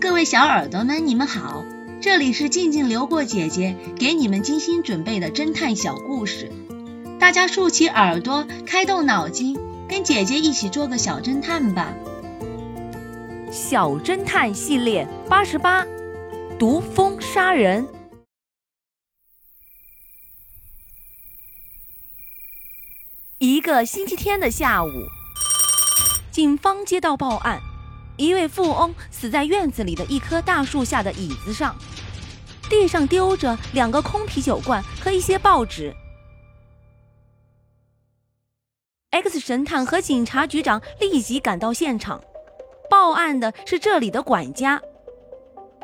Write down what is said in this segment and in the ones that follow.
各位小耳朵们，你们好，这里是静静流过姐姐给你们精心准备的侦探小故事，大家竖起耳朵，开动脑筋，跟姐姐一起做个小侦探吧。小侦探系列八十八，毒蜂杀人。一个星期天的下午，警方接到报案。一位富翁死在院子里的一棵大树下的椅子上，地上丢着两个空啤酒罐和一些报纸。X 神探和警察局长立即赶到现场，报案的是这里的管家。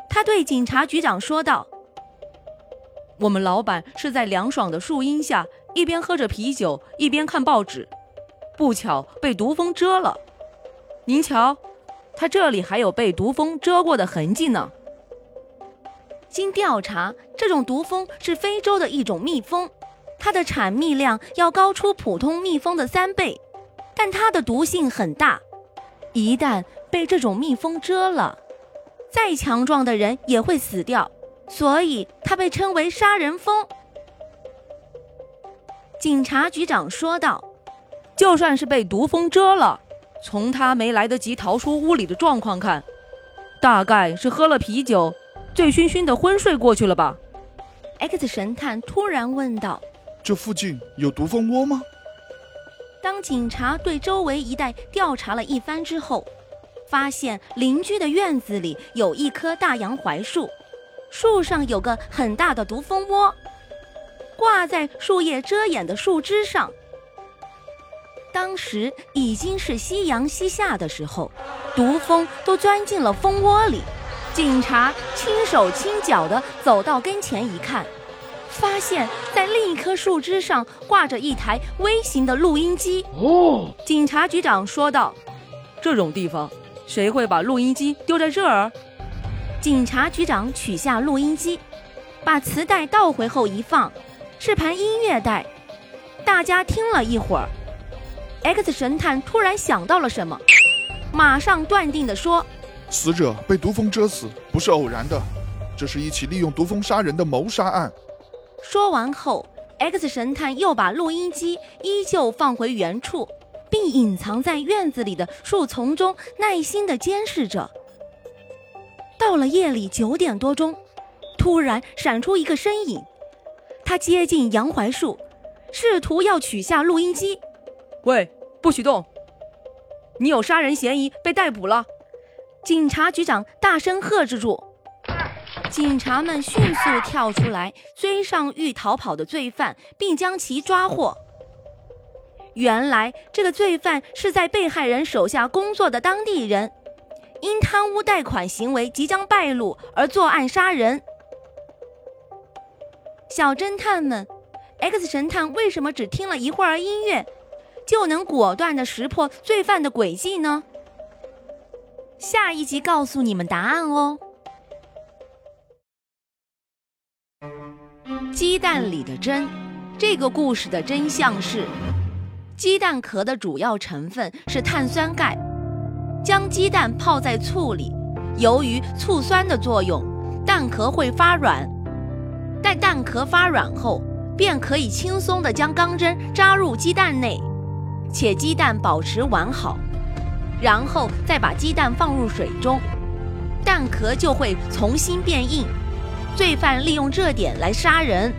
他对警察局长说道：“我们老板是在凉爽的树荫下，一边喝着啤酒，一边看报纸，不巧被毒蜂蛰了。您瞧。”他这里还有被毒蜂蛰过的痕迹呢。经调查，这种毒蜂是非洲的一种蜜蜂，它的产蜜量要高出普通蜜蜂的三倍，但它的毒性很大，一旦被这种蜜蜂蛰了，再强壮的人也会死掉，所以它被称为杀人蜂。警察局长说道：“就算是被毒蜂蛰了。”从他没来得及逃出屋里的状况看，大概是喝了啤酒，醉醺醺的昏睡过去了吧？X 神探突然问道：“这附近有毒蜂窝吗？”当警察对周围一带调查了一番之后，发现邻居的院子里有一棵大洋槐树，树上有个很大的毒蜂窝，挂在树叶遮掩的树枝上。当时已经是夕阳西下的时候，毒蜂都钻进了蜂窝里。警察轻手轻脚地走到跟前一看，发现在另一棵树枝上挂着一台微型的录音机。哦，警察局长说道：“这种地方，谁会把录音机丢在这儿？”警察局长取下录音机，把磁带倒回后一放，是盘音乐带。大家听了一会儿。X 神探突然想到了什么，马上断定地说：“死者被毒蜂蛰死不是偶然的，这是一起利用毒蜂杀人的谋杀案。”说完后，X 神探又把录音机依旧放回原处，并隐藏在院子里的树丛中，耐心地监视着。到了夜里九点多钟，突然闪出一个身影，他接近杨槐树，试图要取下录音机。喂，不许动！你有杀人嫌疑，被逮捕了！警察局长大声喝止住。警察们迅速跳出来，追上欲逃跑的罪犯，并将其抓获。原来，这个罪犯是在被害人手下工作的当地人，因贪污贷款行为即将败露而作案杀人。小侦探们，X 神探为什么只听了一会儿音乐？就能果断地识破罪犯的诡计呢？下一集告诉你们答案哦。鸡蛋里的针，这个故事的真相是：鸡蛋壳的主要成分是碳酸钙。将鸡蛋泡在醋里，由于醋酸的作用，蛋壳会发软。待蛋壳发软后，便可以轻松地将钢针扎入鸡蛋内。且鸡蛋保持完好，然后再把鸡蛋放入水中，蛋壳就会重新变硬。罪犯利用这点来杀人。